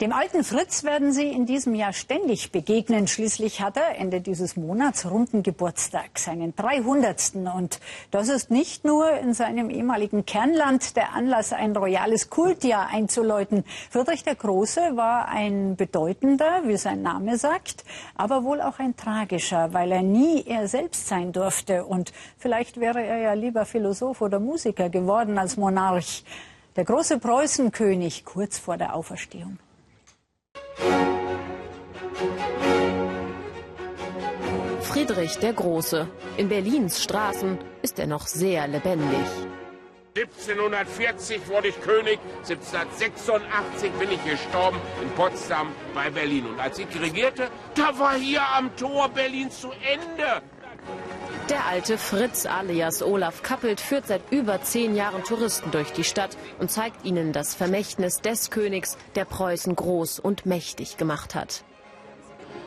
Dem alten Fritz werden Sie in diesem Jahr ständig begegnen. Schließlich hat er Ende dieses Monats runden Geburtstag, seinen 300. Und das ist nicht nur in seinem ehemaligen Kernland der Anlass, ein royales Kultjahr einzuläuten. Friedrich der Große war ein bedeutender, wie sein Name sagt, aber wohl auch ein tragischer, weil er nie er selbst sein durfte. Und vielleicht wäre er ja lieber Philosoph oder Musiker geworden als Monarch. Der große Preußenkönig kurz vor der Auferstehung. Friedrich der Große. In Berlins Straßen ist er noch sehr lebendig. 1740 wurde ich König, 1786 bin ich gestorben in Potsdam bei Berlin. Und als ich regierte, da war hier am Tor Berlin zu Ende. Der alte Fritz alias Olaf Kappelt führt seit über zehn Jahren Touristen durch die Stadt und zeigt ihnen das Vermächtnis des Königs, der Preußen groß und mächtig gemacht hat.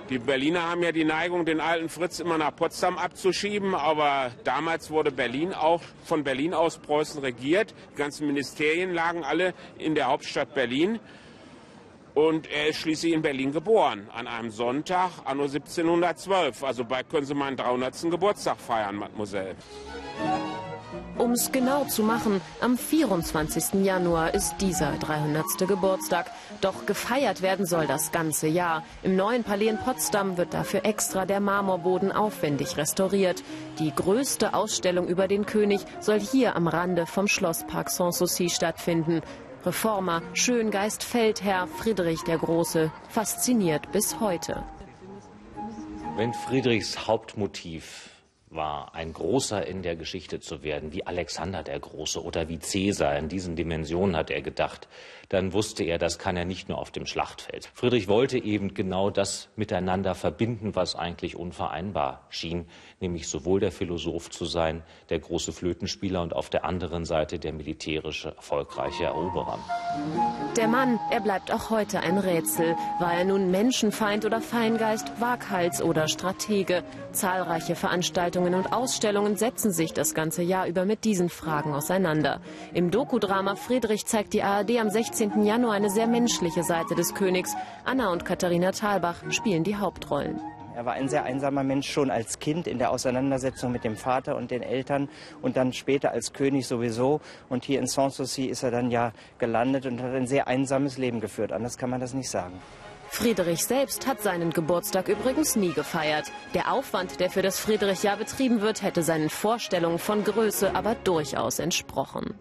Die Berliner haben ja die Neigung, den alten Fritz immer nach Potsdam abzuschieben, aber damals wurde Berlin auch von Berlin aus Preußen regiert. Die ganzen Ministerien lagen alle in der Hauptstadt Berlin. Und er ist schließlich in Berlin geboren, an einem Sonntag, anno 1712. Also bald können Sie meinen 300. Geburtstag feiern, Mademoiselle. Um es genau zu machen, am 24. Januar ist dieser 300. Geburtstag. Doch gefeiert werden soll das ganze Jahr. Im neuen Palais in Potsdam wird dafür extra der Marmorboden aufwendig restauriert. Die größte Ausstellung über den König soll hier am Rande vom Schlosspark Sanssouci stattfinden. Reformer, Schöngeist, Feldherr, Friedrich der Große, fasziniert bis heute. Wenn Friedrichs Hauptmotiv war, ein Großer in der Geschichte zu werden, wie Alexander der Große oder wie Cäsar. In diesen Dimensionen hat er gedacht. Dann wusste er, das kann er nicht nur auf dem Schlachtfeld. Friedrich wollte eben genau das miteinander verbinden, was eigentlich unvereinbar schien, nämlich sowohl der Philosoph zu sein, der große Flötenspieler und auf der anderen Seite der militärische, erfolgreiche Eroberer. Der Mann, er bleibt auch heute ein Rätsel. War er nun Menschenfeind oder Feingeist, Waghals oder Stratege? Zahlreiche Veranstaltungen und Ausstellungen setzen sich das ganze Jahr über mit diesen Fragen auseinander. Im Dokudrama Friedrich zeigt die ARD am 16. Januar eine sehr menschliche Seite des Königs. Anna und Katharina Thalbach spielen die Hauptrollen. Er war ein sehr einsamer Mensch schon als Kind in der Auseinandersetzung mit dem Vater und den Eltern und dann später als König sowieso. Und hier in Sanssouci ist er dann ja gelandet und hat ein sehr einsames Leben geführt. Anders kann man das nicht sagen. Friedrich selbst hat seinen Geburtstag übrigens nie gefeiert. Der Aufwand, der für das Friedrichjahr betrieben wird, hätte seinen Vorstellungen von Größe aber durchaus entsprochen.